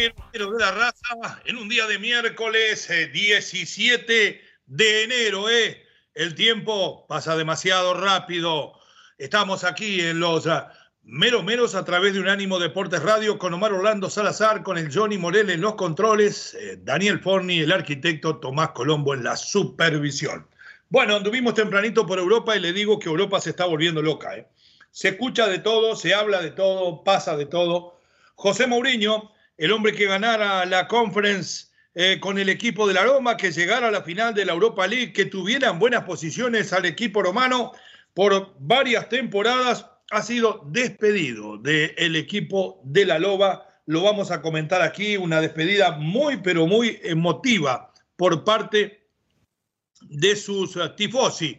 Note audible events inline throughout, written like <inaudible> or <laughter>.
De la raza en un día de miércoles 17 eh, de enero. Eh. El tiempo pasa demasiado rápido. Estamos aquí en los ah, meros meros a través de Unánimo Deportes Radio con Omar Orlando Salazar, con el Johnny Morel en los controles, eh, Daniel Forni, el arquitecto Tomás Colombo en la supervisión. Bueno, anduvimos tempranito por Europa y le digo que Europa se está volviendo loca. Se escucha de todo, se habla de todo, pasa de todo. José Mourinho el hombre que ganara la conference eh, con el equipo de la Roma, que llegara a la final de la Europa League, que tuvieran buenas posiciones al equipo romano por varias temporadas, ha sido despedido del equipo de la Loba. Lo vamos a comentar aquí, una despedida muy, pero muy emotiva por parte de sus tifosi.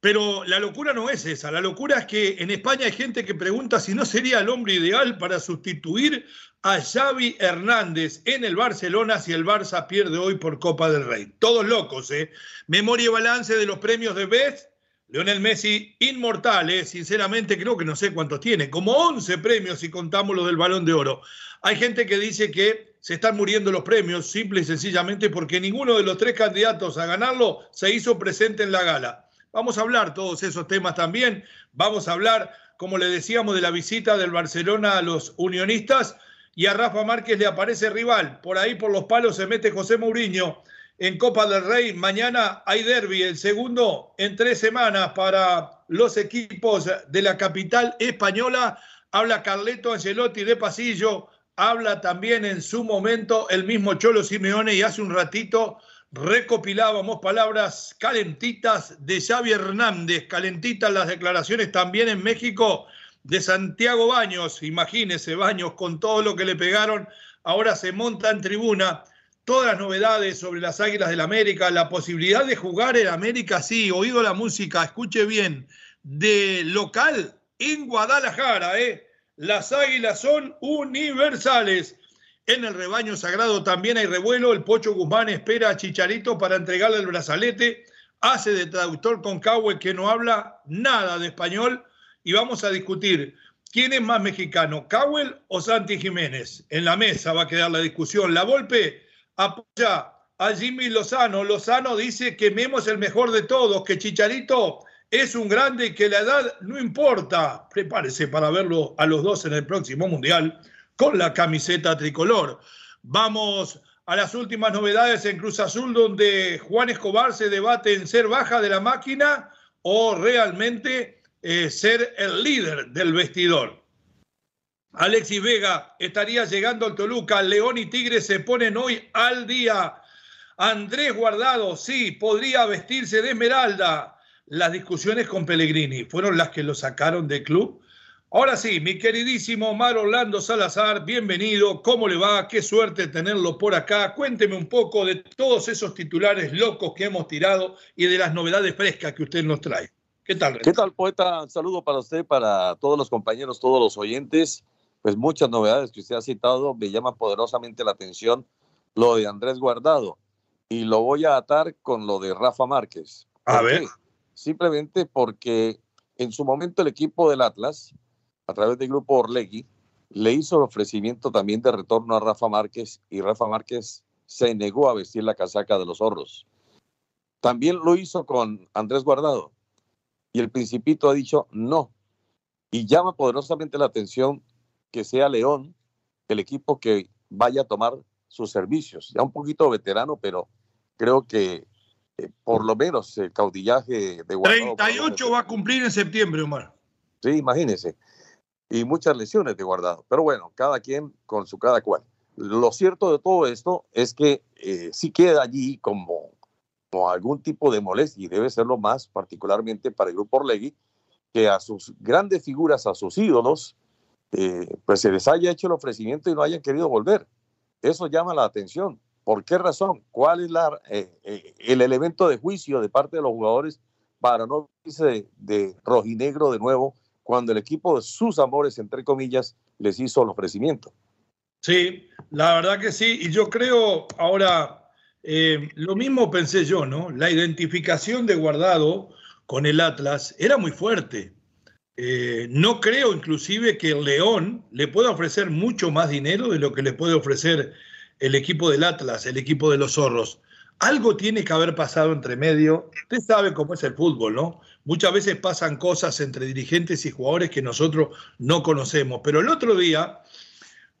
Pero la locura no es esa, la locura es que en España hay gente que pregunta si no sería el hombre ideal para sustituir a Xavi Hernández en el Barcelona si el Barça pierde hoy por Copa del Rey. Todos locos, ¿eh? Memoria y balance de los premios de Best. Leonel Messi, inmortal, ¿eh? sinceramente creo que no sé cuántos tiene, como 11 premios si contamos los del Balón de Oro. Hay gente que dice que se están muriendo los premios simple y sencillamente porque ninguno de los tres candidatos a ganarlo se hizo presente en la gala. Vamos a hablar todos esos temas también. Vamos a hablar, como le decíamos, de la visita del Barcelona a los unionistas y a Rafa Márquez le aparece rival. Por ahí, por los palos, se mete José Mourinho en Copa del Rey. Mañana hay derby, el segundo en tres semanas para los equipos de la capital española. Habla Carleto Ancelotti de pasillo. Habla también en su momento el mismo Cholo Simeone y hace un ratito recopilábamos palabras calentitas de Xavi Hernández, calentitas las declaraciones también en México de Santiago Baños, imagínese Baños con todo lo que le pegaron, ahora se monta en tribuna, todas las novedades sobre las Águilas del América, la posibilidad de jugar en América, sí, oído la música, escuche bien, de local en Guadalajara, ¿eh? Las Águilas son universales. En el rebaño sagrado también hay revuelo. El Pocho Guzmán espera a Chicharito para entregarle el brazalete. Hace de traductor con Cahue que no habla nada de español. Y vamos a discutir quién es más mexicano, Cowell o Santi Jiménez. En la mesa va a quedar la discusión. La Volpe apoya a Jimmy Lozano. Lozano dice que Memo es el mejor de todos, que Chicharito es un grande y que la edad no importa. Prepárese para verlo a los dos en el próximo Mundial con la camiseta tricolor. Vamos a las últimas novedades en Cruz Azul, donde Juan Escobar se debate en ser baja de la máquina o realmente eh, ser el líder del vestidor. Alexis Vega estaría llegando al Toluca. León y Tigre se ponen hoy al día. Andrés Guardado, sí, podría vestirse de esmeralda. Las discusiones con Pellegrini fueron las que lo sacaron del club Ahora sí, mi queridísimo Omar Orlando Salazar, bienvenido. ¿Cómo le va? Qué suerte tenerlo por acá. Cuénteme un poco de todos esos titulares locos que hemos tirado y de las novedades frescas que usted nos trae. ¿Qué tal? ¿Qué tal, poeta? Un saludo para usted, para todos los compañeros, todos los oyentes. Pues muchas novedades que usted ha citado. Me llama poderosamente la atención lo de Andrés Guardado. Y lo voy a atar con lo de Rafa Márquez. A ver. Simplemente porque en su momento el equipo del Atlas a través del grupo Orlegui, le hizo el ofrecimiento también de retorno a Rafa Márquez y Rafa Márquez se negó a vestir la casaca de los zorros. También lo hizo con Andrés Guardado y el principito ha dicho no. Y llama poderosamente la atención que sea León el equipo que vaya a tomar sus servicios. Ya un poquito veterano, pero creo que eh, por lo menos el caudillaje de Guardado. 38 va a cumplir en septiembre, Omar. Sí, imagínese. Y muchas lesiones de guardado. Pero bueno, cada quien con su cada cual. Lo cierto de todo esto es que eh, sí queda allí como, como algún tipo de molestia y debe serlo más, particularmente para el grupo Orlegui, que a sus grandes figuras, a sus ídolos, eh, pues se les haya hecho el ofrecimiento y no hayan querido volver. Eso llama la atención. ¿Por qué razón? ¿Cuál es la, eh, eh, el elemento de juicio de parte de los jugadores para no irse de, de, rojinegro de nuevo cuando el equipo de sus amores, entre comillas, les hizo el ofrecimiento? Sí, la verdad que sí. Y yo creo, ahora, eh, lo mismo pensé yo, ¿no? La identificación de Guardado con el Atlas era muy fuerte. Eh, no creo inclusive que el León le pueda ofrecer mucho más dinero de lo que le puede ofrecer el equipo del Atlas, el equipo de los zorros. Algo tiene que haber pasado entre medio. Usted sabe cómo es el fútbol, ¿no? Muchas veces pasan cosas entre dirigentes y jugadores que nosotros no conocemos. Pero el otro día,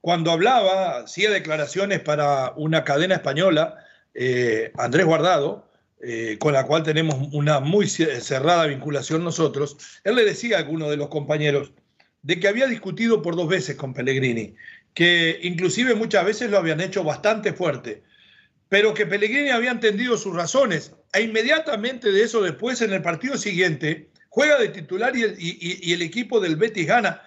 cuando hablaba, hacía declaraciones para una cadena española, eh, Andrés Guardado, eh, con la cual tenemos una muy cerrada vinculación nosotros, él le decía a alguno de los compañeros de que había discutido por dos veces con Pellegrini que inclusive muchas veces lo habían hecho bastante fuerte, pero que Pellegrini había entendido sus razones. E inmediatamente de eso después, en el partido siguiente, juega de titular y el, equipo del Betis gana.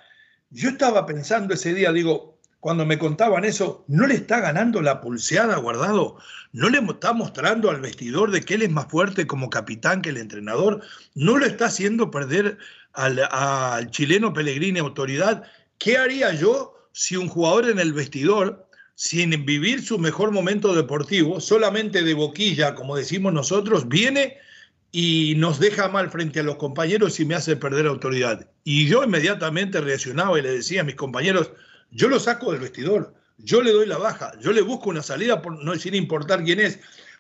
Yo estaba pensando ese día, digo, cuando me contaban eso, ¿no le está ganando la pulseada guardado? ¿No le está mostrando al vestidor de que él es más fuerte como capitán que el entrenador? ¿No lo está haciendo perder al, al chileno Pellegrini autoridad? ¿Qué haría yo si un jugador en el vestidor, sin vivir su mejor momento deportivo, solamente de boquilla, como decimos nosotros, viene y nos deja mal frente a los compañeros y me hace perder autoridad? Y yo inmediatamente reaccionaba y le decía a mis compañeros, yo lo saco del vestidor, yo le doy la baja, yo le busco una salida por, no sin importar quién es,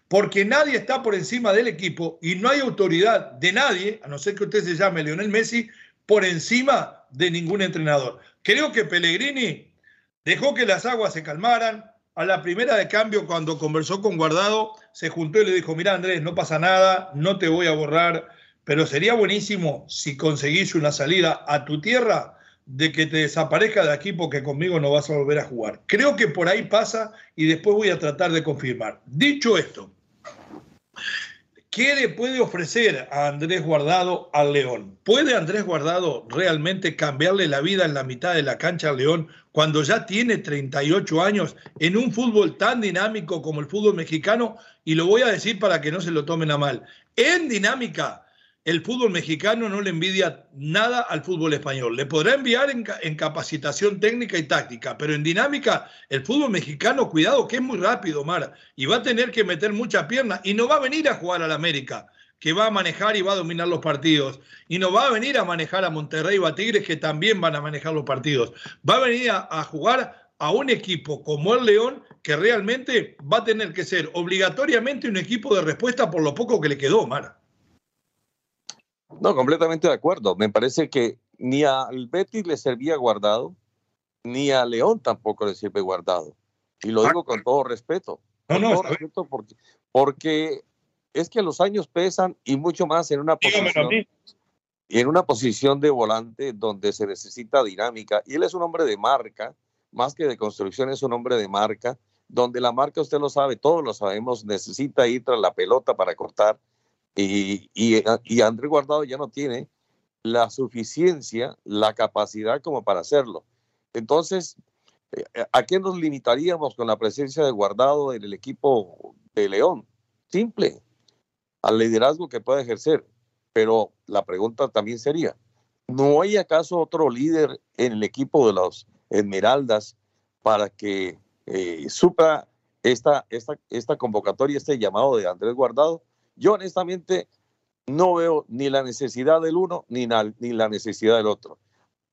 porque nadie está por encima del equipo y no hay autoridad de nadie, a no ser que usted se llame Leonel Messi, por encima de ningún entrenador. Creo que Pellegrini dejó que las aguas se calmaran. A la primera de cambio, cuando conversó con Guardado, se juntó y le dijo, mira Andrés, no pasa nada, no te voy a borrar, pero sería buenísimo si conseguís una salida a tu tierra de que te desaparezca de aquí porque conmigo no vas a volver a jugar. Creo que por ahí pasa y después voy a tratar de confirmar. Dicho esto, ¿qué le puede ofrecer a Andrés Guardado al León? ¿Puede Andrés Guardado realmente cambiarle la vida en la mitad de la cancha al León cuando ya tiene 38 años en un fútbol tan dinámico como el fútbol mexicano? Y lo voy a decir para que no se lo tomen a mal. En dinámica el fútbol mexicano no le envidia nada al fútbol español. Le podrá enviar en, capacitación técnica y táctica, pero en dinámica, el fútbol mexicano, cuidado, que es muy rápido, Mar, y va a tener que meter mucha pierna y no va a venir a jugar al América, que va a manejar y va a dominar los partidos, y no va a venir a manejar a Monterrey o a Tigres, que también van a manejar los partidos. Va a venir a, a jugar a un equipo como el León, que realmente va a tener que ser obligatoriamente un equipo de respuesta por lo poco que le quedó, Mara. No, completamente de acuerdo. Me parece que ni al Betis le servía guardado, ni a León tampoco le sirve guardado. Y lo digo con todo respeto. Con no, no, todo respeto porque, porque, es que los años pesan y mucho más en una posición, en una posición de volante donde se necesita dinámica. Y él es un hombre de marca, más que de construcción, es un hombre de marca, donde la marca, usted lo sabe, todos lo sabemos, necesita ir tras la pelota para cortar y, y, y Andrés Guardado ya no tiene la suficiencia, la capacidad como para hacerlo. Entonces, eh, ¿a qué nos limitaríamos con la presencia de Guardado en el equipo de León? Simple, al liderazgo que puede ejercer. Pero la pregunta también sería, ¿no hay acaso otro líder en el equipo de los Esmeraldas para que eh, esta, esta, esta convocatoria, este llamado de Andrés Guardado? Yo honestamente no veo ni la necesidad del uno ni, ni la necesidad del otro.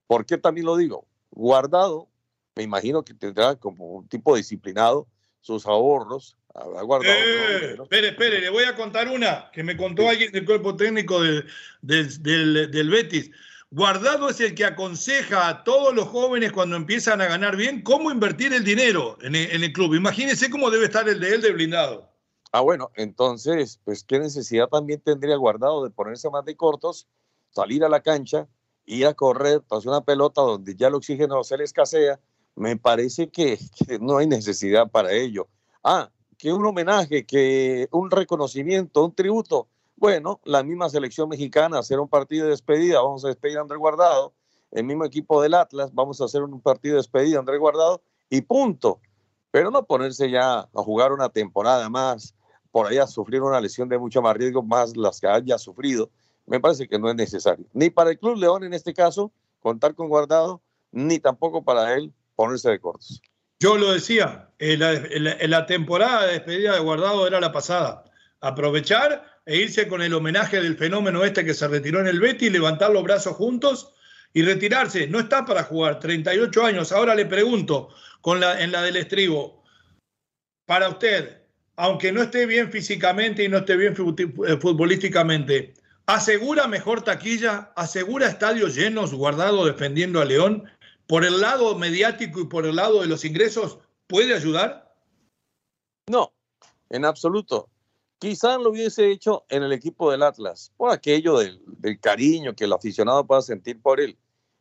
¿Por qué también lo digo? Guardado, me imagino que tendrá como un tipo disciplinado sus ahorros. Habrá guardado. Eh, ¿no? Espere, espere, le voy a contar una que me contó sí. alguien del cuerpo técnico del, del, del, del Betis. Guardado es el que aconseja a todos los jóvenes cuando empiezan a ganar bien cómo invertir el dinero en el, en el club. Imagínense cómo debe estar el de él de blindado. Ah, bueno, entonces, pues qué necesidad también tendría guardado de ponerse más de cortos, salir a la cancha ir a correr tras una pelota donde ya el oxígeno se le escasea, me parece que, no hay necesidad para ello. Ah, que un homenaje, que un reconocimiento, un tributo. Bueno, la misma selección mexicana, hacer un partido de despedida, vamos a despedir a Andrés Guardado, el mismo equipo del Atlas, vamos a hacer un partido de despedida a Andrés Guardado y punto. Pero no ponerse ya a jugar una temporada más, por ahí a sufrir una lesión de mucho más riesgo, más las que haya sufrido me parece que no es necesario. Ni para el Club León en este caso, contar con guardado, ni tampoco para él ponerse de cortos. Yo lo decía, en la, temporada de despedida de guardado era la pasada. Aprovechar e irse con el homenaje del fenómeno este que se retiró en el Betty, levantar los brazos juntos y retirarse. No está para jugar, 38 años. Ahora le pregunto, con la, en la del estribo, para usted, aunque no esté bien físicamente y no esté bien futbolísticamente, asegura mejor taquilla, asegura estadios llenos, guardado defendiendo a León. Por el lado mediático y por el lado de los ingresos, ¿puede ayudar? No, en absoluto. Quizás lo hubiese hecho en el equipo del Atlas, por aquello del, cariño que el aficionado pueda sentir por él.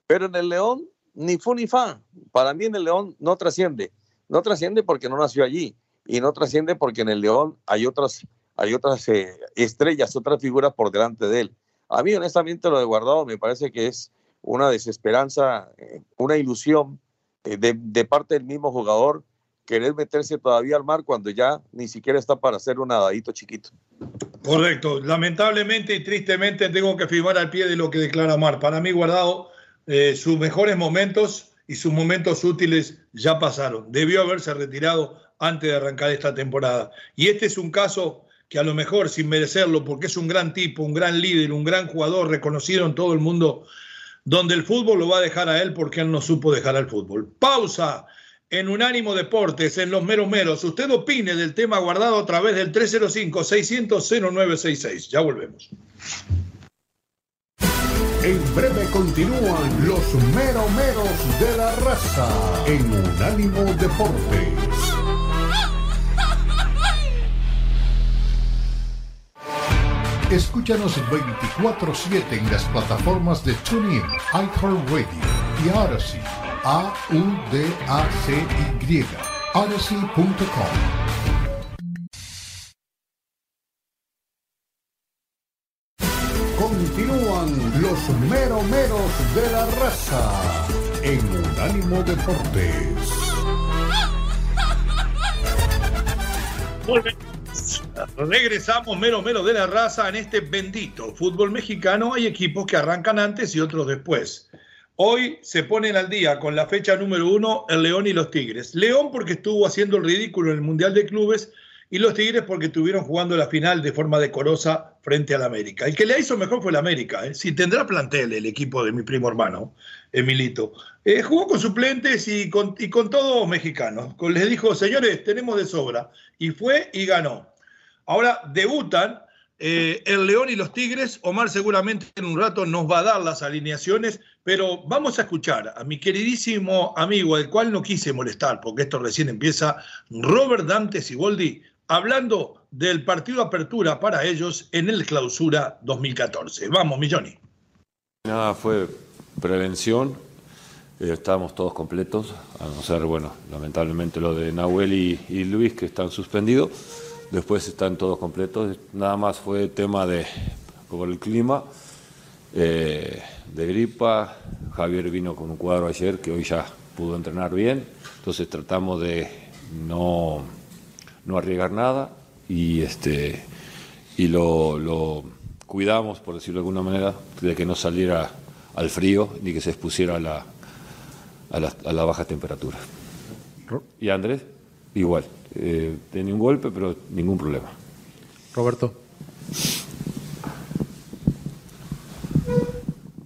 Pero en el León, ni fu ni fa. Para mí en el León no trasciende. No trasciende porque no nació allí. Y no trasciende porque en el León hay otras hay otras eh, estrellas, otras figuras por delante de él. A mí, honestamente, lo de Guardado me parece que es una desesperanza, eh, una ilusión eh, de, parte del mismo jugador querer meterse todavía al mar cuando ya ni siquiera está para hacer un nadadito chiquito. Correcto. Lamentablemente y tristemente tengo que firmar al pie de lo que declara Mar. Para mí, Guardado, sus mejores momentos y sus momentos útiles ya pasaron. Debió haberse retirado antes de arrancar esta temporada. Y este es un caso que a lo mejor sin merecerlo, porque es un gran tipo, un gran líder, un gran jugador reconocido en todo el mundo, donde el fútbol lo va a dejar a él porque él no supo dejar al fútbol. Pausa en Unánimo Deportes, en Los Meros Meros. Usted opine del tema guardado a través del 305-600-0966. Ya volvemos. En breve continúan los meromeros de la raza en Unánimo Deportes. Escúchanos 24-7 en las plataformas de TuneIn, iHeartRadio y Odyssey. A-U-D-A-C-Y. Odyssey.com. Continúan los meromeros de la raza en Unánimo Deportes. Regresamos mero mero de la raza en este bendito fútbol mexicano. Hay equipos que arrancan antes y otros después. Hoy se ponen al día con la fecha número uno el León y los Tigres. León porque estuvo haciendo el ridículo en el Mundial de Clubes y los Tigres porque estuvieron jugando la final de forma decorosa frente al América. El que le hizo mejor fue el América. ¿eh? Si tendrá plantel el equipo de mi primo hermano, Emilito. Eh, jugó con suplentes y con, y con todos mexicanos. Les dijo, señores, tenemos de sobra. Y fue y ganó. Ahora debutan eh, el León y los Tigres. Omar seguramente en un rato nos va a dar las alineaciones, pero vamos a escuchar a mi queridísimo amigo, al cual no quise molestar, porque esto recién empieza, Robert Dante Siboldi, hablando del partido apertura para ellos en el clausura 2014. Vamos, Milloni. Nada, fue prevención. Eh, estábamos todos completos, a no ser, bueno, lamentablemente lo de Nahuel y Luis que están suspendidos después están todos completos. Nada más fue tema de, como el clima, eh, de gripa. Javier vino con un cuadro ayer que hoy ya pudo entrenar bien, entonces tratamos de no, no arriesgar nada y, este, y lo, cuidamos, por decirlo de alguna manera, de que no saliera al frío ni que se expusiera a la, a la, a la baja temperatura. ¿Y Andrés? Igual. Eh, tenía un golpe, pero ningún problema. Roberto.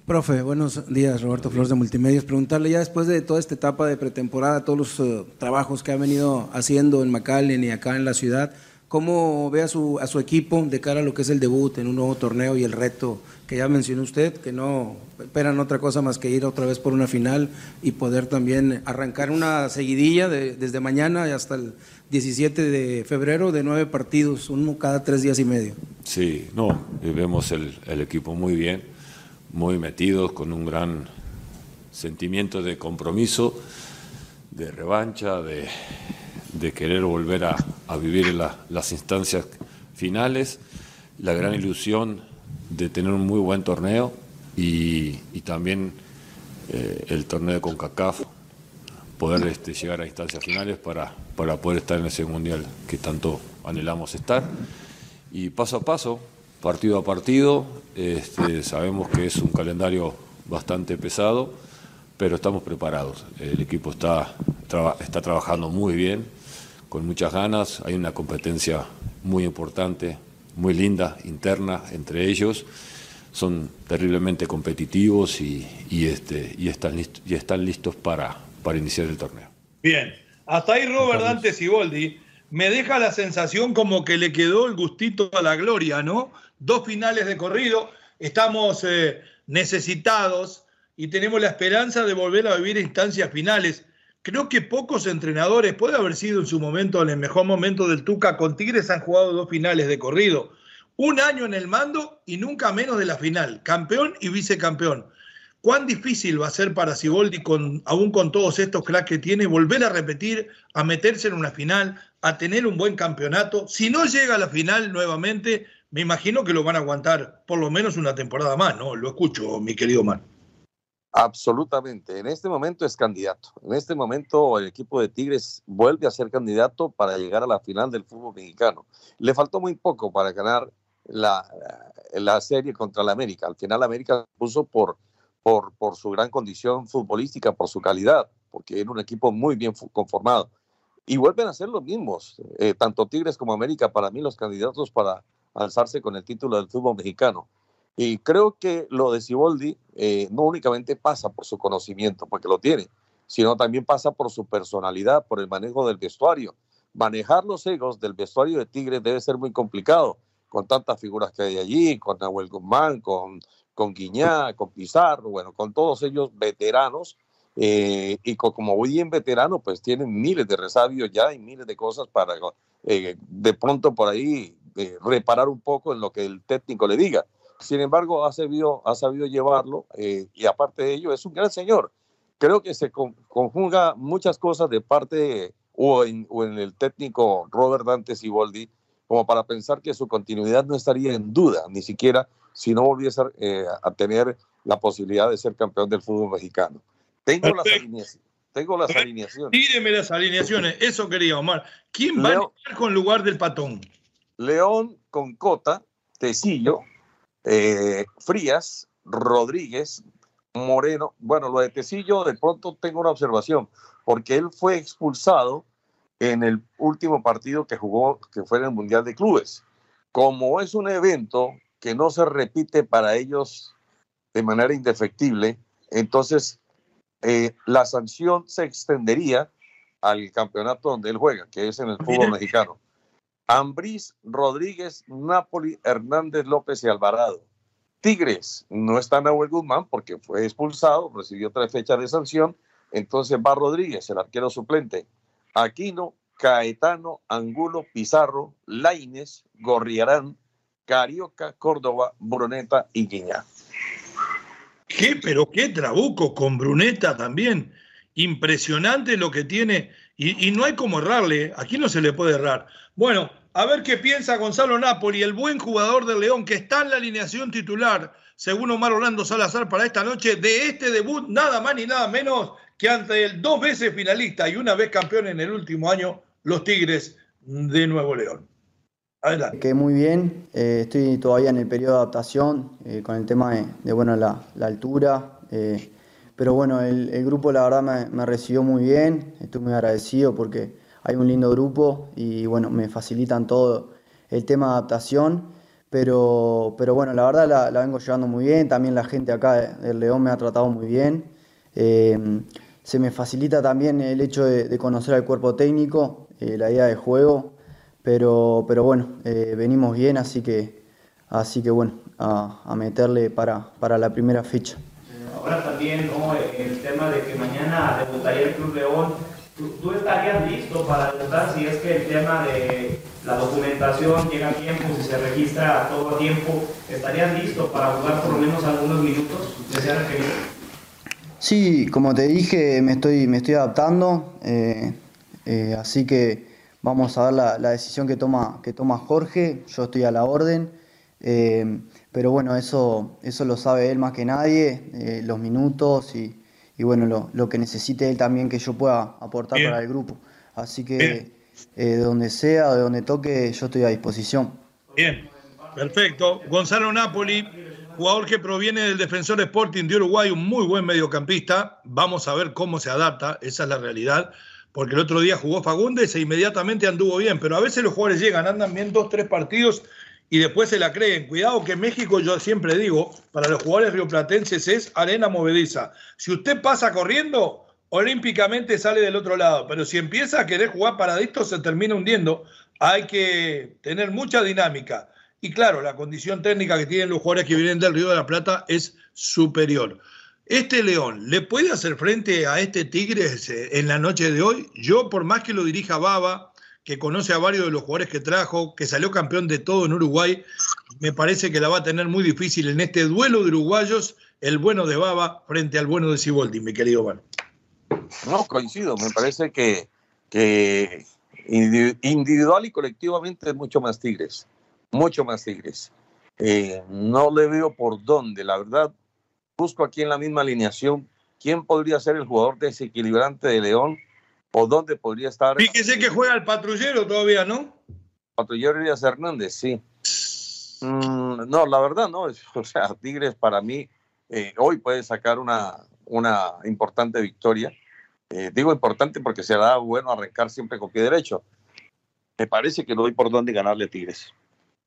Profe, buenos días, Roberto Flores de Multimedios. Preguntarle ya después de toda esta etapa de pretemporada, todos los eh, trabajos que ha venido haciendo en McAllen y acá en la ciudad, ¿cómo ve a su, a su equipo de cara a lo que es el debut en un nuevo torneo y el reto que ya mencionó usted, que no esperan otra cosa más que ir otra vez por una final y poder también arrancar una seguidilla desde mañana hasta el 17 de febrero de nueve partidos, uno cada tres días y medio. Sí, no, vemos el, equipo muy bien, muy metidos, con un gran sentimiento de compromiso, de revancha, de, querer volver a, vivir las instancias finales, la gran ilusión de tener un muy buen torneo y, también eh, el torneo de CONCACAF, poder este, llegar a instancias finales para, para poder estar en ese mundial que tanto anhelamos estar. Y paso a paso, partido a partido, este, sabemos que es un calendario bastante pesado, pero estamos preparados. El equipo está, está trabajando muy bien, con muchas ganas, hay una competencia muy importante, muy linda, interna entre ellos. Son terriblemente competitivos y, este, están, listos, y están listos para, para iniciar el torneo. Bien, hasta ahí Robert Dante Siboldi me deja la sensación como que le quedó el gustito a la gloria, ¿no? Dos finales de corrido, estamos eh, necesitados y tenemos la esperanza de volver a vivir instancias finales. Creo que pocos entrenadores, puede haber sido en su momento, en el mejor momento del Tuca, con Tigres han jugado dos finales de corrido. Un año en el mando y nunca menos de la final, campeón y vicecampeón. ¿Cuán difícil va a ser para Siboldi, aún con todos estos cracks que tiene, volver a repetir, a meterse en una final, a tener un buen campeonato? Si no llega a la final nuevamente, me imagino que lo van a aguantar por lo menos una temporada más, ¿no? Lo escucho, mi querido Mar. Absolutamente. En este momento es candidato. En este momento el equipo de Tigres vuelve a ser candidato para llegar a la final del fútbol mexicano. Le faltó muy poco para ganar la, la serie contra la América. Al final América puso por por, por su gran condición futbolística, por su calidad, porque era un equipo muy bien conformado. Y vuelven a ser los mismos, eh, tanto Tigres como América, para mí los candidatos para alzarse con el título del fútbol mexicano. Y creo que lo de Siboldi eh, no únicamente pasa por su conocimiento, porque lo tiene, sino también pasa por su personalidad, por el manejo del vestuario. Manejar los egos del vestuario de Tigres debe ser muy complicado, con tantas figuras que hay allí, con Nahuel Guzmán, con con Guiñá, con Pizarro, bueno, con todos ellos veteranos. Eh, y como muy bien veterano, pues tienen miles de resabios ya y miles de cosas para eh, de pronto por ahí eh, reparar un poco en lo que el técnico le diga. Sin embargo, ha sabido, ha sabido llevarlo y aparte de ello es un gran señor. Creo que se conjuga muchas cosas de parte o, en, o en el técnico Robert Dante Siboldi como para pensar que su continuidad no estaría en duda, ni siquiera si no volviese eh, a tener la posibilidad de ser campeón del fútbol mexicano. Tengo las, alineaciones, tengo las alineaciones. Tíreme las alineaciones, eso quería Omar. ¿Quién va a estar con lugar del patón? León con Cota, Tecillo, eh, Frías, Rodríguez, Moreno. Bueno, lo de Tecillo, de pronto tengo una observación, porque él fue expulsado en el último partido que jugó, que fue en el Mundial de Clubes. Como es un evento que no se repite para ellos de manera indefectible, entonces eh, la sanción se extendería al campeonato donde él juega, que es en el fútbol mexicano. Ambriz, Rodríguez, Napoli, Hernández López y Alvarado. Tigres, no está Nahuel Guzmán porque fue expulsado, recibió tres fechas de sanción, entonces va Rodríguez, el arquero suplente. Aquino, Caetano, Angulo, Pizarro, Laines, Gorriarán, Carioca, Córdoba, Bruneta y Guiñá. ¿Qué? Pero qué trabuco con Bruneta también. Impresionante lo que tiene. Y, no hay como errarle. Aquí no se le puede errar. Bueno, a ver qué piensa Gonzalo Napoli, el buen jugador del León que está en la alineación titular, según Omar Orlando Salazar, para esta noche de este debut, nada más ni nada menos que ante el dos veces finalista y una vez campeón en el último año, los Tigres de Nuevo León. Que muy bien, eh, estoy todavía en el periodo de adaptación eh, con el tema de, bueno, la, altura, eh, pero bueno, el, grupo la verdad me, recibió muy bien, estoy muy agradecido porque hay un lindo grupo y bueno, me facilitan todo el tema de adaptación, pero, pero bueno, la verdad la, vengo llevando muy bien, también la gente acá del León me ha tratado muy bien, se me facilita también el hecho de, de conocer al cuerpo técnico, la idea de juego. Pero, pero bueno, eh, venimos bien, así que, así que bueno, a, meterle para, para, la primera fecha. Ahora también el tema de que mañana debutaría el Club León, ¿Tú, estarías listo para debutar si es que el tema de la documentación llega a tiempo, si se registra todo a tiempo? ¿Estarías listo para jugar por lo menos algunos minutos? Sí, como te dije, me estoy, me estoy adaptando, eh, eh, así que vamos a ver la, la, decisión que toma, que toma Jorge, yo estoy a la orden, eh, pero bueno, eso, eso lo sabe él más que nadie, los minutos y, y bueno, lo, lo, que necesite él también que yo pueda aportar para el grupo. Así que eh, de donde sea, de donde toque, yo estoy a disposición. Bien, perfecto. Gonzalo Napoli, jugador que proviene del Defensor Sporting de Uruguay, un muy buen mediocampista. Vamos a ver cómo se adapta, esa es la realidad. Porque el otro día jugó Fagundes e inmediatamente anduvo bien, pero a veces los jugadores llegan, andan bien dos, tres partidos y después se la creen. Cuidado que México, yo siempre digo, para los jugadores rioplatenses es arena movediza. Si usted pasa corriendo, olímpicamente sale del otro lado, pero si empieza a querer jugar paradito, se termina hundiendo. Hay que tener mucha dinámica. Y claro, la condición técnica que tienen los jugadores que vienen del Río de la Plata es superior. Este León, ¿le puede hacer frente a este Tigres en la noche de hoy? Yo, por más que lo dirija Baba, que conoce a varios de los jugadores que trajo, que salió campeón de todo en Uruguay, me parece que la va a tener muy difícil en este duelo de uruguayos, el bueno de Baba frente al bueno de Ciboldi, mi querido Juan. No, coincido, me parece que, individual y colectivamente es mucho más Tigres, mucho más Tigres. Eh, no le veo por dónde, la verdad, busco aquí en la misma alineación quién podría ser el jugador desequilibrante de León o dónde podría estar. Fíjese que juega el patrullero todavía, ¿no? Patrullero Elías Hernández, sí. Mm, no, la verdad no. <laughs> O sea, Tigres para mí eh, hoy puede sacar una, una importante victoria. Eh, digo importante porque se da bueno arrancar siempre con pie derecho. Me parece que no hay por dónde ganarle a Tigres.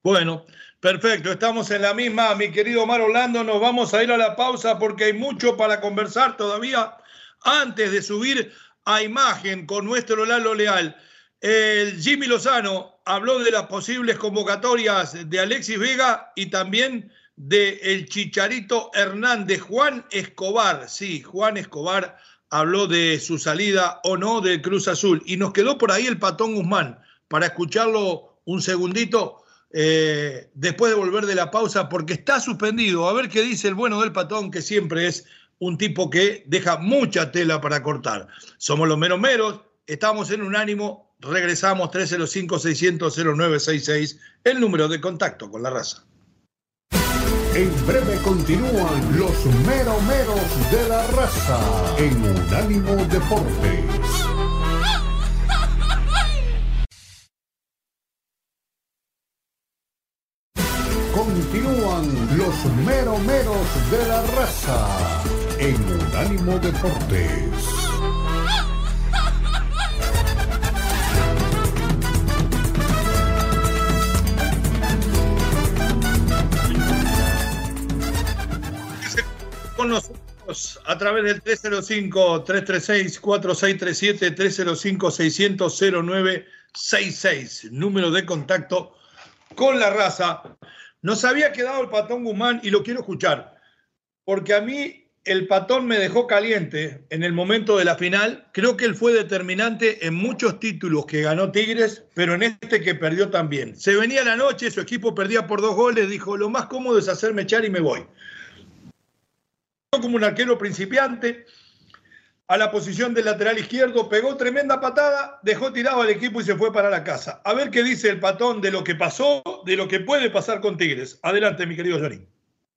Bueno, perfecto. Estamos en la misma, mi querido Omar Orlando. Nos vamos a ir a la pausa porque hay mucho para conversar todavía antes de subir a imagen con nuestro Lalo Leal. El Jimmy Lozano habló de las posibles convocatorias de Alexis Vega y también de el Chicharito Hernández. Juan Escobar, sí, Juan Escobar habló de su salida o no del Cruz Azul. Y nos quedó por ahí el Patón Guzmán para escucharlo un segundito eh, después de volver de la pausa porque está suspendido. A ver qué dice el bueno del Patón, que siempre es un tipo que deja mucha tela para cortar. Somos los menos meros, estamos en un ánimo, regresamos 305-600-0966, el número de contacto con la raza. En breve continúan los meromeros de la raza en Unánimo Deportes. Continúan los meromeros de la raza en Unánimo Deportes. Con nosotros a través del 305-336-4637, 305-600-0966, número de contacto con la raza. Nos había quedado el patón Guzmán y lo quiero escuchar, porque a mí el patón me dejó caliente en el momento de la final. Creo que él fue determinante en muchos títulos que ganó Tigres, pero en este que perdió también. Se venía la noche, su equipo perdía por dos goles, dijo, lo más cómodo es hacerme echar y me voy. Como un arquero principiante, a la posición del lateral izquierdo, pegó tremenda patada, dejó tirado al equipo y se fue para la casa. A ver qué dice el patón de lo que pasó, de lo que puede pasar con Tigres. Adelante, mi querido Jorín.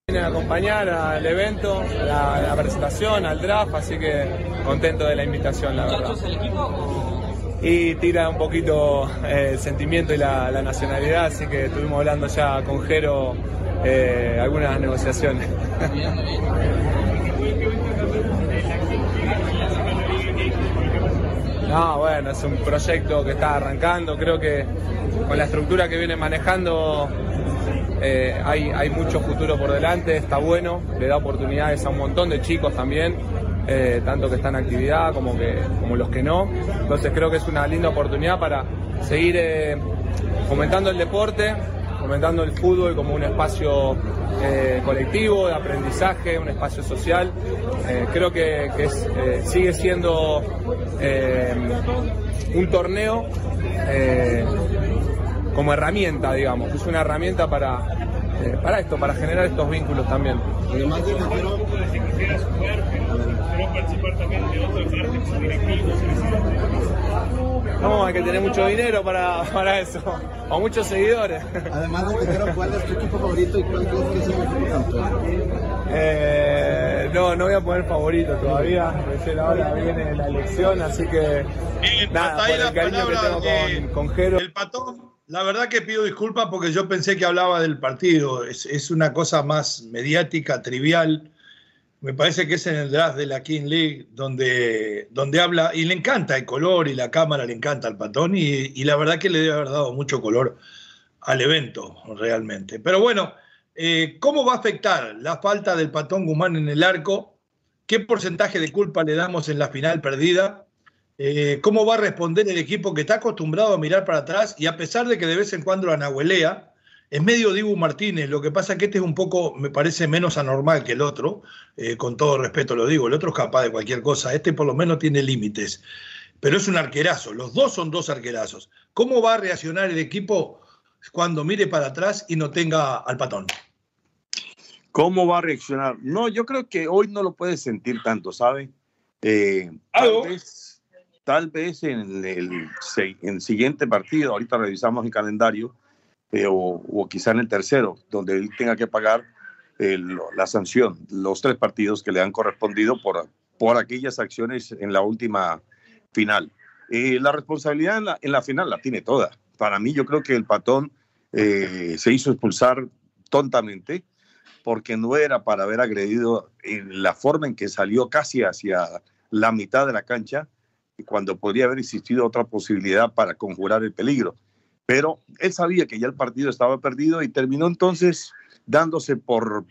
Vienen a acompañar al evento, a la, presentación, al draft, así que contento de la invitación, la verdad. el equipo? Y tira un poquito eh, el sentimiento y la, nacionalidad, así que estuvimos hablando ya con Jero eh, algunas negociaciones. No, bueno, es un proyecto que está arrancando, creo que con la estructura que viene manejando eh, hay, hay mucho futuro por delante, está bueno, le da oportunidades a un montón de chicos también, eh, tanto que están en actividad como, que, como los que no. Entonces creo que es una linda oportunidad para seguir eh, fomentando el deporte, fomentando el fútbol como un espacio eh, colectivo, de aprendizaje, un espacio social. Eh, creo que, sigue siendo un torneo como herramienta, digamos, es una herramienta para, para esto, para generar estos vínculos también. Además de. No, hay que tener mucho dinero para, para eso, o muchos seguidores. Además de dinero, ¿cuál es tu equipo favorito y cuál crees que es el equipo campeón? Eh, no, no voy a poner favorito todavía, recién ahora viene la elección, así que nada, por el cariño que tengo con, con Jero. El patón, la verdad que pido disculpas porque yo pensé que hablaba del partido, es, una cosa más mediática, trivial me parece que es en el draft de la King League donde, donde habla, y le encanta el color y la cámara le encanta al patón, y, la verdad que le debe haber dado mucho color al evento realmente. Pero bueno, eh, ¿cómo va a afectar la falta del patón Guzmán en el arco? ¿Qué porcentaje de culpa le damos en la final perdida? Eh, ¿Cómo va a responder el equipo que está acostumbrado a mirar para atrás y a pesar de que de vez en cuando la anahuelea, es medio Dibu Martínez, lo que pasa es que este es un poco, me parece menos anormal que el otro, eh, con todo respeto lo digo, el otro es capaz de cualquier cosa, este por lo menos tiene límites, pero es un arquerazo, los dos son dos arquerazos. ¿Cómo va a reaccionar el equipo cuando mire para atrás y no tenga al patón? ¿Cómo va a reaccionar? No, yo creo que hoy no lo puede sentir tanto, ¿sabe? Eh, tal, vez, tal vez en el, en el siguiente partido, ahorita revisamos el calendario, eh, o, quizá en el tercero, donde él tenga que pagar la sanción, los tres partidos que le han correspondido por, por aquellas acciones en la última final. Eh, la responsabilidad en la, en la, final la tiene toda. Para mí yo creo que el patón eh, se hizo expulsar tontamente porque no era para haber agredido en la forma en que salió casi hacia la mitad de la cancha, cuando podría haber existido otra posibilidad para conjurar el peligro pero él sabía que ya el partido estaba perdido y terminó entonces dándose por,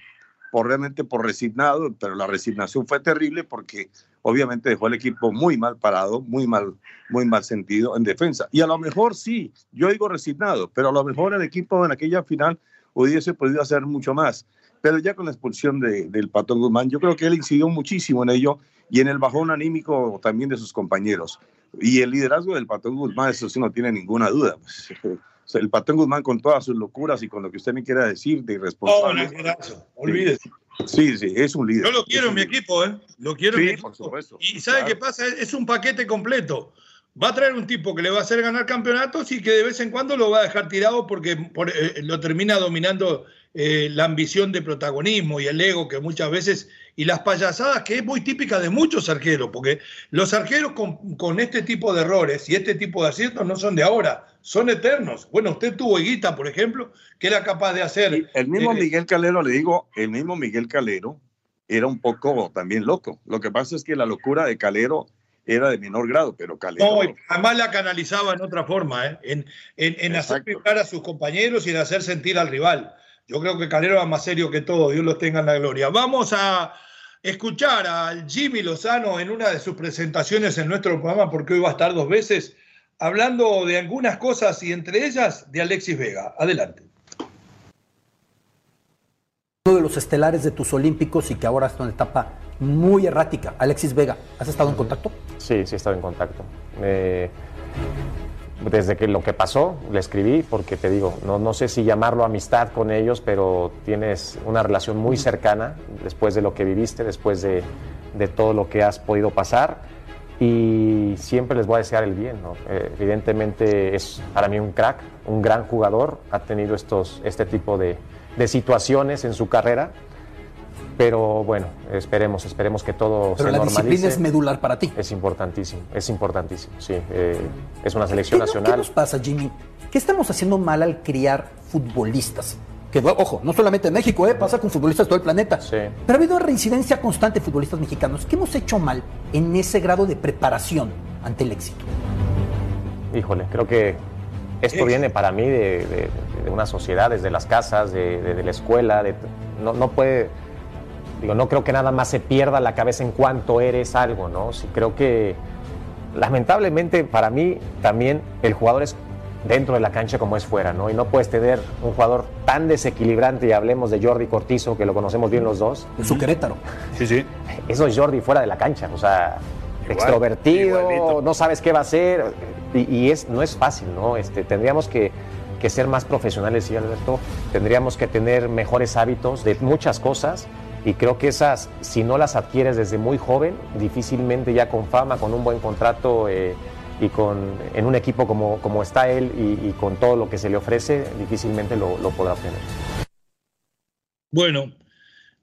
por realmente por resignado, pero la resignación fue terrible porque obviamente dejó al equipo muy mal parado, muy mal, muy mal sentido en defensa. Y a lo mejor sí, yo digo resignado, pero a lo mejor el equipo en aquella final hubiese podido hacer mucho más. Pero ya con la expulsión de, del Patón Guzmán, yo creo que él incidió muchísimo en ello y en el bajón anímico también de sus compañeros. Y el liderazgo del Patón Guzmán, eso sí no tiene ninguna duda. Pues, el Patón Guzmán con todas sus locuras y con lo que usted me quiera decir de irresponsable. Oh, olvídese. Sí, sí, es un líder. Yo lo quiero en mi equipo, ¿eh? Lo quiero en mi equipo. Por supuesto. Y ¿sabe qué pasa? Es un paquete completo. Va a traer un tipo que le va a hacer ganar campeonatos y que de vez en cuando lo va a dejar tirado porque eh, lo termina dominando eh, la ambición de protagonismo y el ego que muchas veces, y las payasadas que es muy típica de muchos arqueros, porque los arqueros con, este tipo de errores y este tipo de aciertos no son de ahora, son eternos. Bueno, usted tuvo Higuita, por ejemplo, que era capaz de hacer... el mismo eh, Miguel Calero, le digo, el mismo Miguel Calero era un poco también loco. Lo que pasa es que la locura de Calero era de menor grado, pero Calero... No, además la canalizaba en otra forma, ¿eh? en, en, en hacer a sus compañeros y en hacer sentir al rival. Yo creo que Calero va más serio que todo, Dios los tenga en la gloria. Vamos a escuchar al Jimmy Lozano en una de sus presentaciones en nuestro programa, porque hoy va a estar dos veces, hablando de algunas cosas y entre ellas de Alexis Vega. Adelante. Uno de los estelares de tus Olímpicos y que ahora está en una etapa muy errática, Alexis Vega, ¿has estado en contacto? Sí, sí he estado en contacto desde que lo que pasó, le escribí porque te digo, no, no sé si llamarlo amistad con ellos, pero tienes una relación muy cercana después de lo que viviste, después de, de todo lo que has podido pasar y siempre les voy a desear el bien. Eh, evidentemente es para mí un crack, un gran jugador, ha tenido estos, este tipo de, de situaciones en su carrera pero bueno, esperemos, esperemos que todo Pero la disciplina es medular para ti. Es importantísimo, es importantísimo, sí. Eh, es una selección nacional. ¿Qué nos pasa, Jimmy? ¿Qué estamos haciendo mal al criar futbolistas? Que, ojo, no solamente en México, eh, pasa con futbolistas de todo el planeta. Sí. Pero ha habido una reincidencia constante de futbolistas mexicanos. ¿Qué hemos hecho mal en ese grado de preparación ante el éxito? Híjole, creo que esto viene para mí de, una sociedad, desde las casas, de, la escuela. no, no puede Digo, no creo que nada más se pierda la cabeza en cuanto eres algo, ¿no? Sí, creo que lamentablemente para mí también el jugador es dentro de la cancha como es fuera, ¿no? Y no puedes tener un jugador tan desequilibrante, y hablemos de Jordi Cortizo, que lo conocemos bien los dos. De su Querétaro. Sí, sí. Eso es Jordi fuera de la cancha, o sea, extrovertido, no sabes qué va a hacer, y, y es, no es fácil, ¿no? Este, tendríamos que, que ser más profesionales, sí, Alberto, tendríamos que tener mejores hábitos de muchas cosas, y creo que esas, si no las adquieres desde muy joven, difícilmente ya con fama, con un buen contrato eh, y con, en un equipo como, como está él y, y con todo lo que se le ofrece, difícilmente lo, lo podrá obtener. Bueno,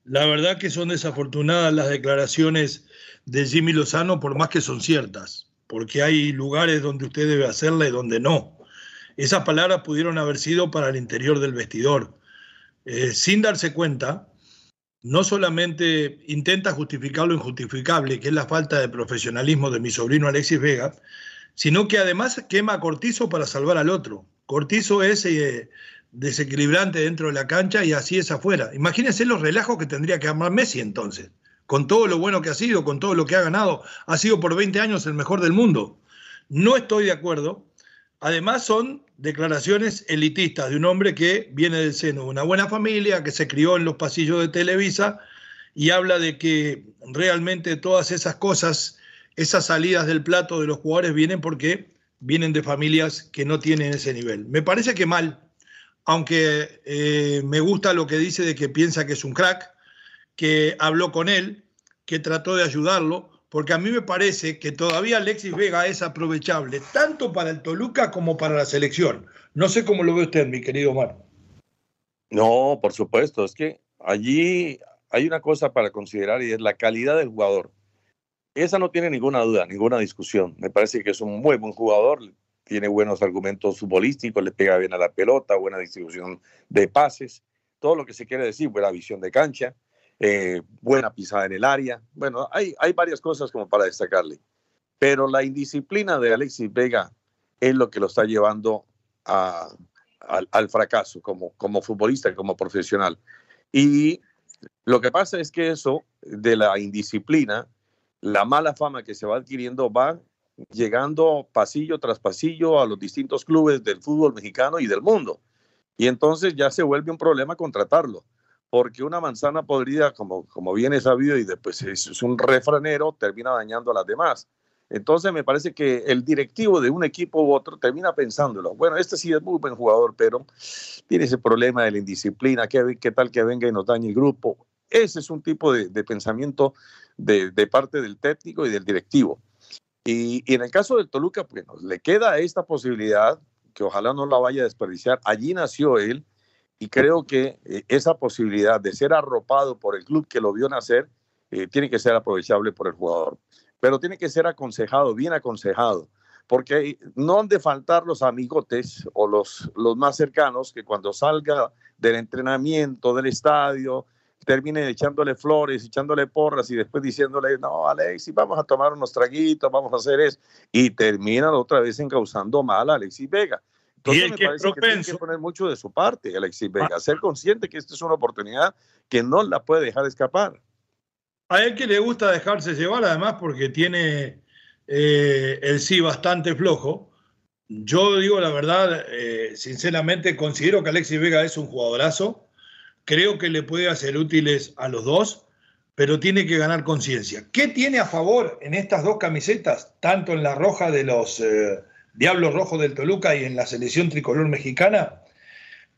la verdad que son desafortunadas las declaraciones de Jimmy Lozano, por más que son ciertas, porque hay lugares donde usted debe hacerla y donde no. Esas palabras pudieron haber sido para el interior del vestidor. Eh, sin darse cuenta, no solamente intenta justificar lo injustificable, que es la falta de profesionalismo de mi sobrino Alexis Vega, sino que además quema a Cortizo para salvar al otro. Cortizo es eh, desequilibrante dentro de la cancha y así es afuera. Imagínense los relajos que tendría que armar Messi entonces, con todo lo bueno que ha sido, con todo lo que ha ganado, ha sido por 20 años el mejor del mundo. No estoy de acuerdo. Además son declaraciones elitistas de un hombre que viene del seno de una buena familia, que se crió en los pasillos de Televisa y habla de que realmente todas esas cosas, esas salidas del plato de los jugadores vienen porque vienen de familias que no tienen ese nivel. Me parece que mal, aunque eh, me gusta lo que dice de que piensa que es un crack, que habló con él, que trató de ayudarlo, porque a mí me parece que todavía Alexis Vega es aprovechable, tanto para el Toluca como para la selección. No sé cómo lo ve usted, mi querido Omar. No, por supuesto, es que allí hay una cosa para considerar y es la calidad del jugador. Esa no tiene ninguna duda, ninguna discusión. Me parece que es un muy buen jugador, tiene buenos argumentos futbolísticos, le pega bien a la pelota, buena distribución de pases, todo lo que se quiere decir, buena visión de cancha, eh, buena pisada en el área. Bueno, hay, hay varias cosas como para destacarle. Pero la indisciplina de Alexis Vega es lo que lo está llevando al, fracaso como, como futbolista, como profesional. Y lo que pasa es que eso de la indisciplina, la mala fama que se va adquiriendo va llegando pasillo tras pasillo a los distintos clubes del fútbol mexicano y del mundo. Y entonces ya se vuelve un problema contratarlo, porque una manzana podrida, como, como bien es sabido y después es, es un refranero, termina dañando a las demás. Entonces me parece que el directivo de un equipo u otro termina pensándolo. Bueno, este sí es muy buen jugador, pero tiene ese problema de la indisciplina. ¿Qué, qué tal que venga y nos dañe el grupo? Ese es un tipo de, de pensamiento de, parte del técnico y del directivo. Y, en el caso del Toluca, pues le queda esta posibilidad, que ojalá no la vaya a desperdiciar. Allí nació él y creo que eh, esa posibilidad de ser arropado por el club que lo vio nacer eh, tiene que ser aprovechable por el jugador pero tiene que ser aconsejado, bien aconsejado, porque no han de faltar los amigotes o los, los más cercanos que cuando salga del entrenamiento, del estadio, termine echándole flores, echándole porras y después diciéndole, no, Alexis, vamos a tomar unos traguitos, vamos a hacer eso, y terminan otra vez encauzando mal a Alexis Vega. Entonces, me parece que tiene que poner mucho de su parte, Alexis Vega, ser consciente que esta es una oportunidad que no la puede dejar escapar. A él que le gusta dejarse llevar, además, porque tiene eh, el sí bastante flojo. Yo digo la verdad, eh, sinceramente considero que Alexis Vega es un jugadorazo. Creo que le puede hacer útiles a los dos, pero tiene que ganar conciencia. ¿Qué tiene a favor en estas dos camisetas, tanto en la roja de los eh, Diablos Rojos del Toluca y en la selección tricolor mexicana?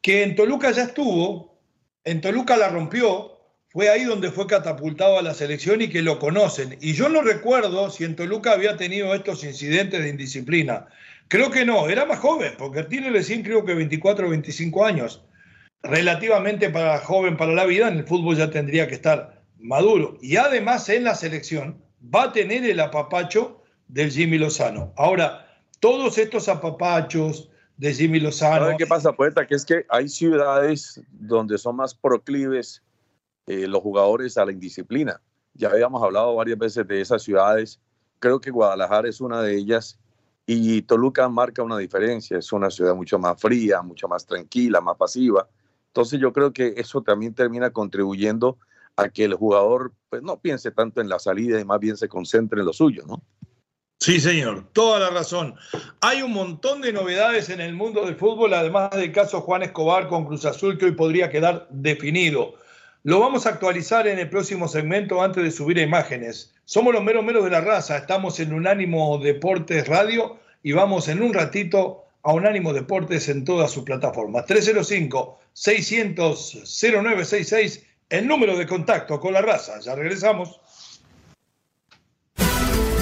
Que en Toluca ya estuvo, en Toluca la rompió, fue ahí donde fue catapultado a la selección y que lo conocen. Y yo no recuerdo si en Toluca había tenido estos incidentes de indisciplina. Creo que no, era más joven, porque tiene recién creo que 24 o 25 años. Relativamente para joven para la vida, en el fútbol ya tendría que estar maduro. Y además en la selección va a tener el apapacho del Jimmy Lozano. Ahora, todos estos apapachos de Jimmy Lozano... ¿Sabe qué pasa, poeta? Que es que hay ciudades donde son más proclives eh, los jugadores a la indisciplina. Ya habíamos hablado varias veces de esas ciudades. Creo que Guadalajara es una de ellas y Toluca marca una diferencia. Es una ciudad mucho más fría, mucho más tranquila, más pasiva. Entonces yo creo que eso también termina contribuyendo a que el jugador pues, no piense tanto en la salida y más bien se concentre en lo suyo, ¿no? Sí, señor, toda la razón. Hay un montón de novedades en el mundo del fútbol, además del caso Juan Escobar con Cruz Azul, que hoy podría quedar definido. Lo vamos a actualizar en el próximo segmento antes de subir imágenes. Somos los meros meros de la raza, estamos en Unánimo Deportes Radio y vamos en un ratito a Unánimo Deportes en todas sus plataformas. 305-600-0966, el número de contacto con la raza. Ya regresamos.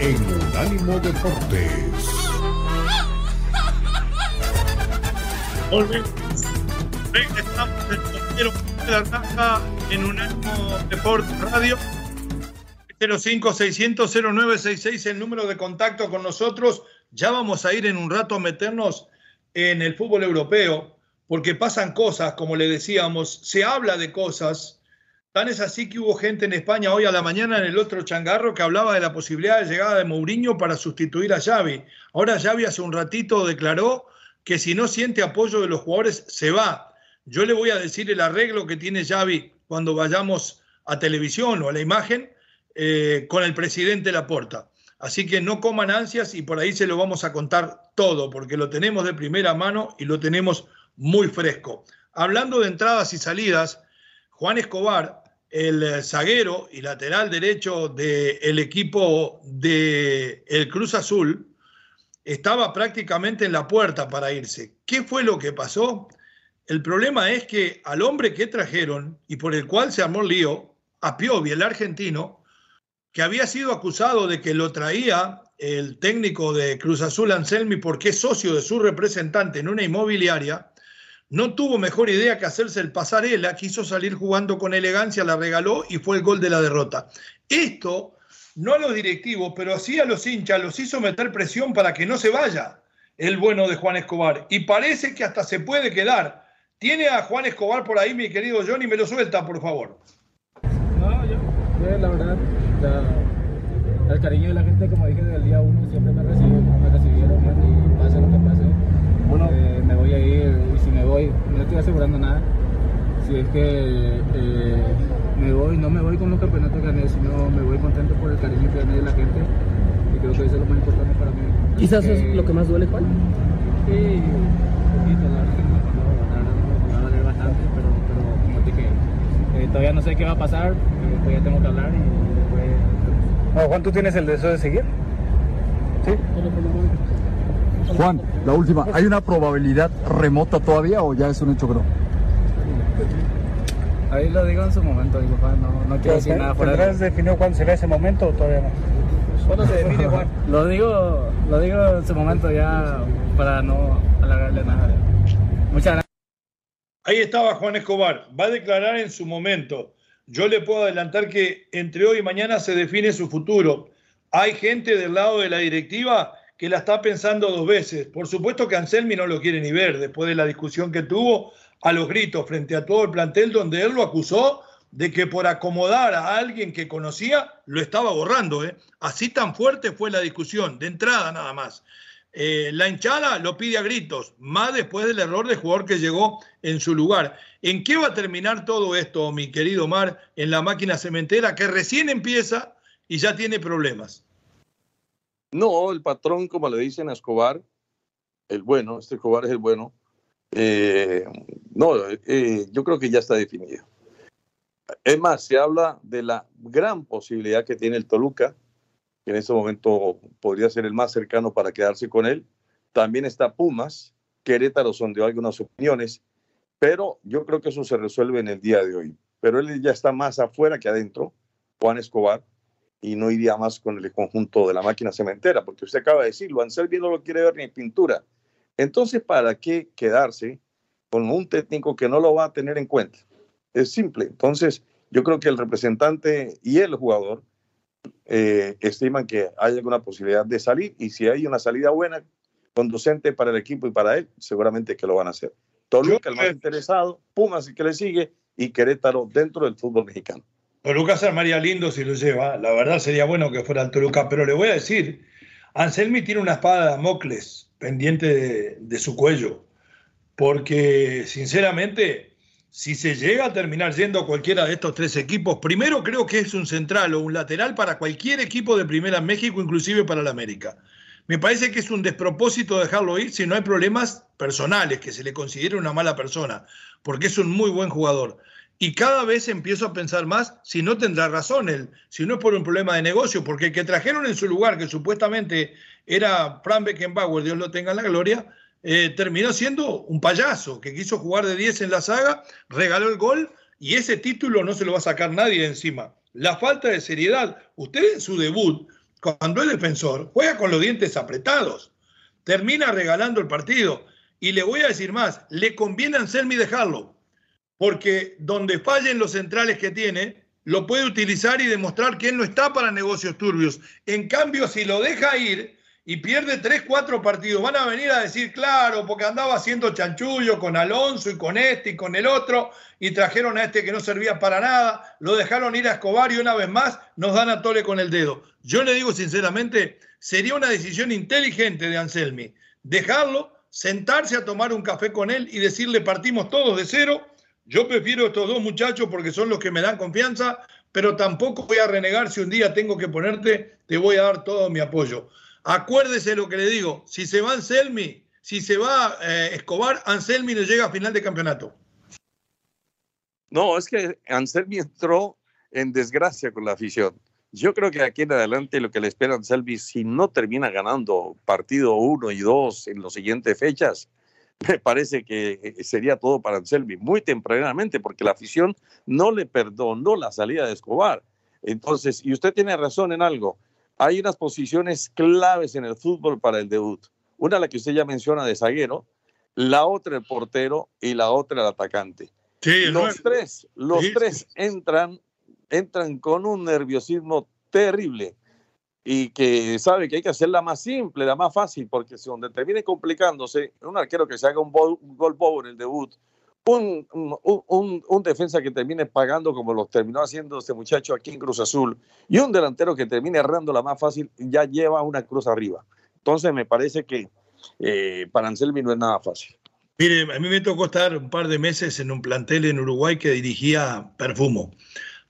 en Unánimo Deportes. Estamos en de la raza en Unánimo Deportes Radio. 05-600-0966, el número de contacto con nosotros. Ya vamos a ir en un rato a meternos en el fútbol europeo, porque pasan cosas, como le decíamos, se habla de cosas Tan es así que hubo gente en España hoy a la mañana en el otro changarro que hablaba de la posibilidad de llegada de Mourinho para sustituir a Xavi. Ahora Xavi hace un ratito declaró que si no siente apoyo de los jugadores se va. Yo le voy a decir el arreglo que tiene Xavi cuando vayamos a televisión o a la imagen eh, con el presidente Laporta. Así que no coman ansias y por ahí se lo vamos a contar todo, porque lo tenemos de primera mano y lo tenemos muy fresco. Hablando de entradas y salidas, Juan Escobar, el eh, zaguero y lateral derecho del equipo del el Cruz Azul, estaba prácticamente en la puerta para irse. ¿Qué fue lo que pasó? El problema es que al hombre que trajeron y por el cual se armó el lío, a Piovi, el argentino, que había sido acusado de que lo traía el técnico de Cruz Azul Anselmi porque es socio de su representante en una inmobiliaria, no tuvo mejor idea que hacerse el pasarela, quiso salir jugando con elegancia, la regaló y fue el gol de la derrota. Esto, no a los directivos, pero sí a los hinchas, los hizo meter presión para que no se vaya el bueno de Juan Escobar. Y parece que hasta se puede quedar. ¿Tiene a Juan Escobar por ahí, mi querido Johnny? Me lo suelta, por favor. No, yo, la verdad, el cariño de la gente, como dije, del día uno siempre me recibieron y pase lo que pase. Bueno, eh, me voy a ir voy, no estoy asegurando nada. Si es que eh, me voy, no me voy con los campeonatos que gané, sino me voy contento por el cariño que gané de la gente. Y creo que eso es lo más importante para mí. ¿Quizás es lo que más duele, Juan? Sí, un poquito, la verdad que no, va a valer bastante, pero, pero como te dije, eh, todavía no sé qué va a pasar, eh, ya tengo que hablar y después... Juan, ¿tú tienes el deseo de seguir? Sí. Juan, la última, ¿hay una probabilidad remota todavía o ya es un hecho creo? Ahí lo digo en su momento, digo, no, no quiero decir nada fuera. ¿Tendrás definido cuándo será ese momento o todavía no? ¿Cuándo se define, Juan? <laughs> lo digo, lo digo en su momento ya para no alargarle nada. Muchas gracias. Ahí estaba Juan Escobar, va a declarar en su momento. Yo le puedo adelantar que entre hoy y mañana se define su futuro. Hay gente del lado de la directiva que la está pensando dos veces. Por supuesto que Anselmi no lo quiere ni ver después de la discusión que tuvo a los gritos frente a todo el plantel donde él lo acusó de que por acomodar a alguien que conocía lo estaba borrando. ¿eh? Así tan fuerte fue la discusión, de entrada nada más. Eh, la hinchada lo pide a gritos, más después del error de jugador que llegó en su lugar. ¿En qué va a terminar todo esto, mi querido Mar, en la máquina cementera que recién empieza y ya tiene problemas? No, el patrón, como le dicen a Escobar, el bueno, este Escobar es el bueno. Eh, no, eh, yo creo que ya está definido. Es más, se habla de la gran posibilidad que tiene el Toluca, que en este momento podría ser el más cercano para quedarse con él. También está Pumas, Querétaro sondeó algunas opiniones, pero yo creo que eso se resuelve en el día de hoy. Pero él ya está más afuera que adentro, Juan Escobar, y no iría más con el conjunto de la máquina cementera, porque usted acaba de decirlo, Anselmi no lo quiere ver ni pintura. Entonces, ¿para qué quedarse con un técnico que no lo va a tener en cuenta? Es simple. Entonces, yo creo que el representante y el jugador eh, estiman que hay alguna posibilidad de salir y si hay una salida buena, conducente para el equipo y para él, seguramente que lo van a hacer. Toluca, el más interesado, Pumas, el que le sigue, y Querétaro dentro del fútbol mexicano. Toluca se armaría lindo si lo lleva. La verdad sería bueno que fuera el Toluca, pero le voy a decir, Anselmi tiene una espada de Damocles pendiente de, su cuello, porque sinceramente, si se llega a terminar yendo cualquiera de estos tres equipos, primero creo que es un central o un lateral para cualquier equipo de primera en México, inclusive para la América. Me parece que es un despropósito dejarlo ir si no hay problemas personales, que se le considere una mala persona, porque es un muy buen jugador. Y cada vez empiezo a pensar más si no tendrá razón él, si no es por un problema de negocio, porque el que trajeron en su lugar, que supuestamente era Fran Beckenbauer, Dios lo tenga en la gloria, eh, terminó siendo un payaso que quiso jugar de 10 en la saga, regaló el gol y ese título no se lo va a sacar nadie encima. La falta de seriedad. Usted en su debut cuando el defensor juega con los dientes apretados, termina regalando el partido. Y le voy a decir más, le conviene a Anselmi dejarlo, porque donde fallen los centrales que tiene, lo puede utilizar y demostrar que él no está para negocios turbios. En cambio, si lo deja ir, y pierde tres, cuatro partidos, van a venir a decir, claro, porque andaba haciendo chanchullo con Alonso y con este y con el otro, y trajeron a este que no servía para nada, lo dejaron ir a Escobar y una vez más nos dan a tole con el dedo. Yo le digo sinceramente, sería una decisión inteligente de Anselmi, dejarlo, sentarse a tomar un café con él y decirle partimos todos de cero. Yo prefiero estos dos muchachos porque son los que me dan confianza, pero tampoco voy a renegar si un día tengo que ponerte, te voy a dar todo mi apoyo. Acuérdese lo que le digo, si se va Anselmi, si se va eh, Escobar, Anselmi no llega a final de campeonato. No, es que Anselmi entró en desgracia con la afición. Yo creo que aquí en adelante lo que le espera Anselmi, si no termina ganando partido 1 y 2 en las siguientes fechas, me parece que eh, sería todo para Anselmi muy tempranamente, porque la afición no le perdonó la salida de Escobar. Entonces, y usted tiene razón en algo, hay unas posiciones claves en el fútbol para el debut. Una la que usted ya menciona de zaguero, la otra el portero y la otra el atacante. Sí, los tres, los tres entran, entran con un nerviosismo terrible y que sabe que hay que hacerla más simple, la más fácil, porque si donde termine complicándose, un arquero que se haga un, un gol bobo en el debut un, un, un, defensa que termine pagando como lo terminó haciendo este muchacho aquí en Cruz Azul y un delantero que termine errando la más fácil ya lleva una cruz arriba. Entonces me parece que eh, para Anselmi no es nada fácil. Mire, a mí me tocó estar un par de meses en un plantel en Uruguay que dirigía Perfumo.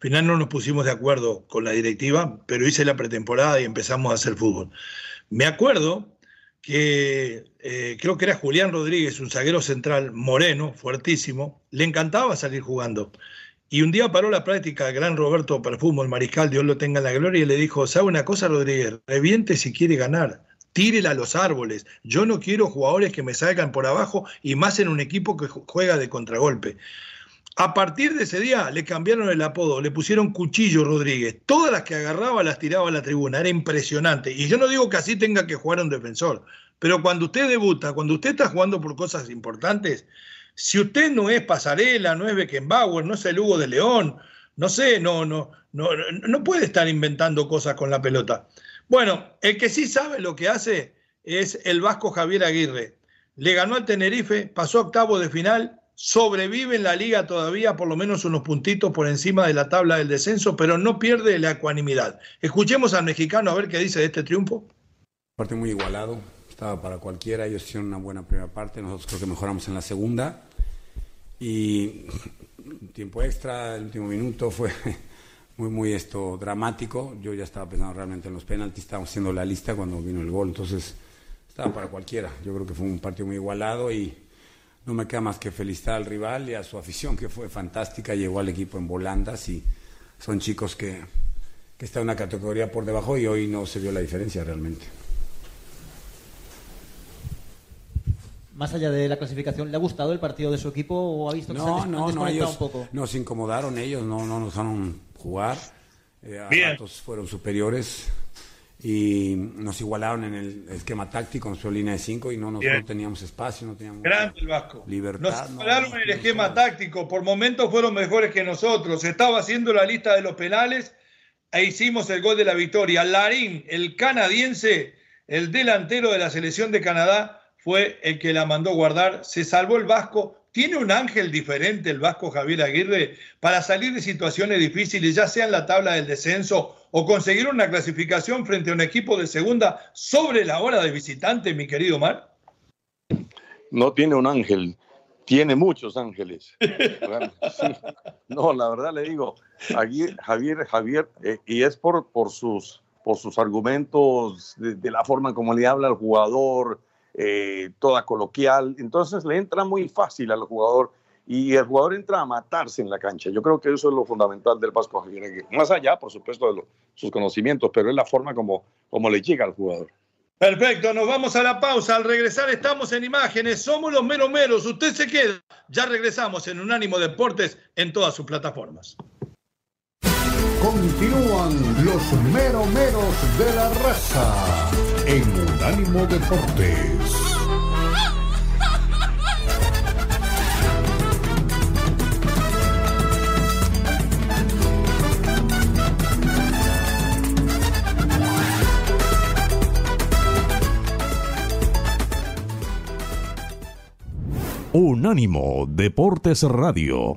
Al final no nos pusimos de acuerdo con la directiva, pero hice la pretemporada y empezamos a hacer fútbol. Me acuerdo que eh, creo que era Julián Rodríguez, un zaguero central moreno, fuertísimo, le encantaba salir jugando. Y un día paró la práctica el gran Roberto Perfumo, el mariscal, Dios lo tenga en la gloria, y le dijo, ¿sabe una cosa, Rodríguez? Reviente si quiere ganar, tírela a los árboles. Yo no quiero jugadores que me salgan por abajo y más en un equipo que juega de contragolpe. A partir de ese día le cambiaron el apodo, le pusieron Cuchillo Rodríguez. Todas las que agarraba las tiraba a la tribuna, era impresionante. Y yo no digo que así tenga que jugar un defensor, pero cuando usted debuta, cuando usted está jugando por cosas importantes, si usted no es Pasarela, no es Beckenbauer, no es el Hugo de León, no sé, no, no, no, no puede estar inventando cosas con la pelota. Bueno, el que sí sabe lo que hace es el vasco Javier Aguirre. Le ganó al Tenerife, pasó octavo de final sobrevive en la liga todavía por lo menos unos puntitos por encima de la tabla del descenso, pero no pierde la ecuanimidad. Escuchemos al mexicano a ver qué dice de este triunfo. Parte muy igualado, estaba para cualquiera, ellos hicieron una buena primera parte, nosotros creo que mejoramos en la segunda y tiempo extra, el último minuto fue <laughs> muy, muy esto dramático, yo ya estaba pensando realmente en los penaltis, estábamos haciendo la lista cuando vino el gol, entonces estaba para cualquiera, yo creo que fue un partido muy igualado y no me queda más que felicitar al rival y a su afición, que fue fantástica. Llegó al equipo en volandas y son chicos que, que están una categoría por debajo y hoy no se vio la diferencia realmente. Más allá de la clasificación, ¿le ha gustado el partido de su equipo o ha visto que no, se no, no, ellos un poco? Nos incomodaron ellos, no, no nos dejaron jugar. Eh, a ratos fueron superiores y nos igualaron en el esquema táctico, en su línea de 5 y no, nos, no teníamos espacio, no teníamos Grande el Vasco. libertad. Nos igualaron en el esquema táctico, por momentos fueron mejores que nosotros. Estaba haciendo la lista de los penales e hicimos el gol de la victoria. Larín, el canadiense, el delantero de la selección de Canadá, fue el que la mandó guardar. Se salvó el Vasco. Tiene un ángel diferente el Vasco Javier Aguirre para salir de situaciones difíciles, ya sea en la tabla del descenso o conseguir una clasificación frente a un equipo de segunda sobre la hora de visitante, mi querido Mar. No tiene un ángel, tiene muchos ángeles. <laughs> <laughs> No, la verdad le digo, Javier, Javier, Javier eh, y es por, por, sus, por sus argumentos, de, la forma como le habla al jugador, eh, toda coloquial, entonces le entra muy fácil al jugador y el jugador entra a matarse en la cancha. Yo creo que eso es lo fundamental del Vasco Javier Más allá, por supuesto, de sus conocimientos, pero es la forma como, como le llega al jugador. Perfecto, nos vamos a la pausa. Al regresar estamos en imágenes. Somos los meros meros. Usted se queda. Ya regresamos en Unánimo Deportes en todas sus plataformas. Continúan los meromeros de la raza en Unánimo Deportes. Unánimo Deportes Radio.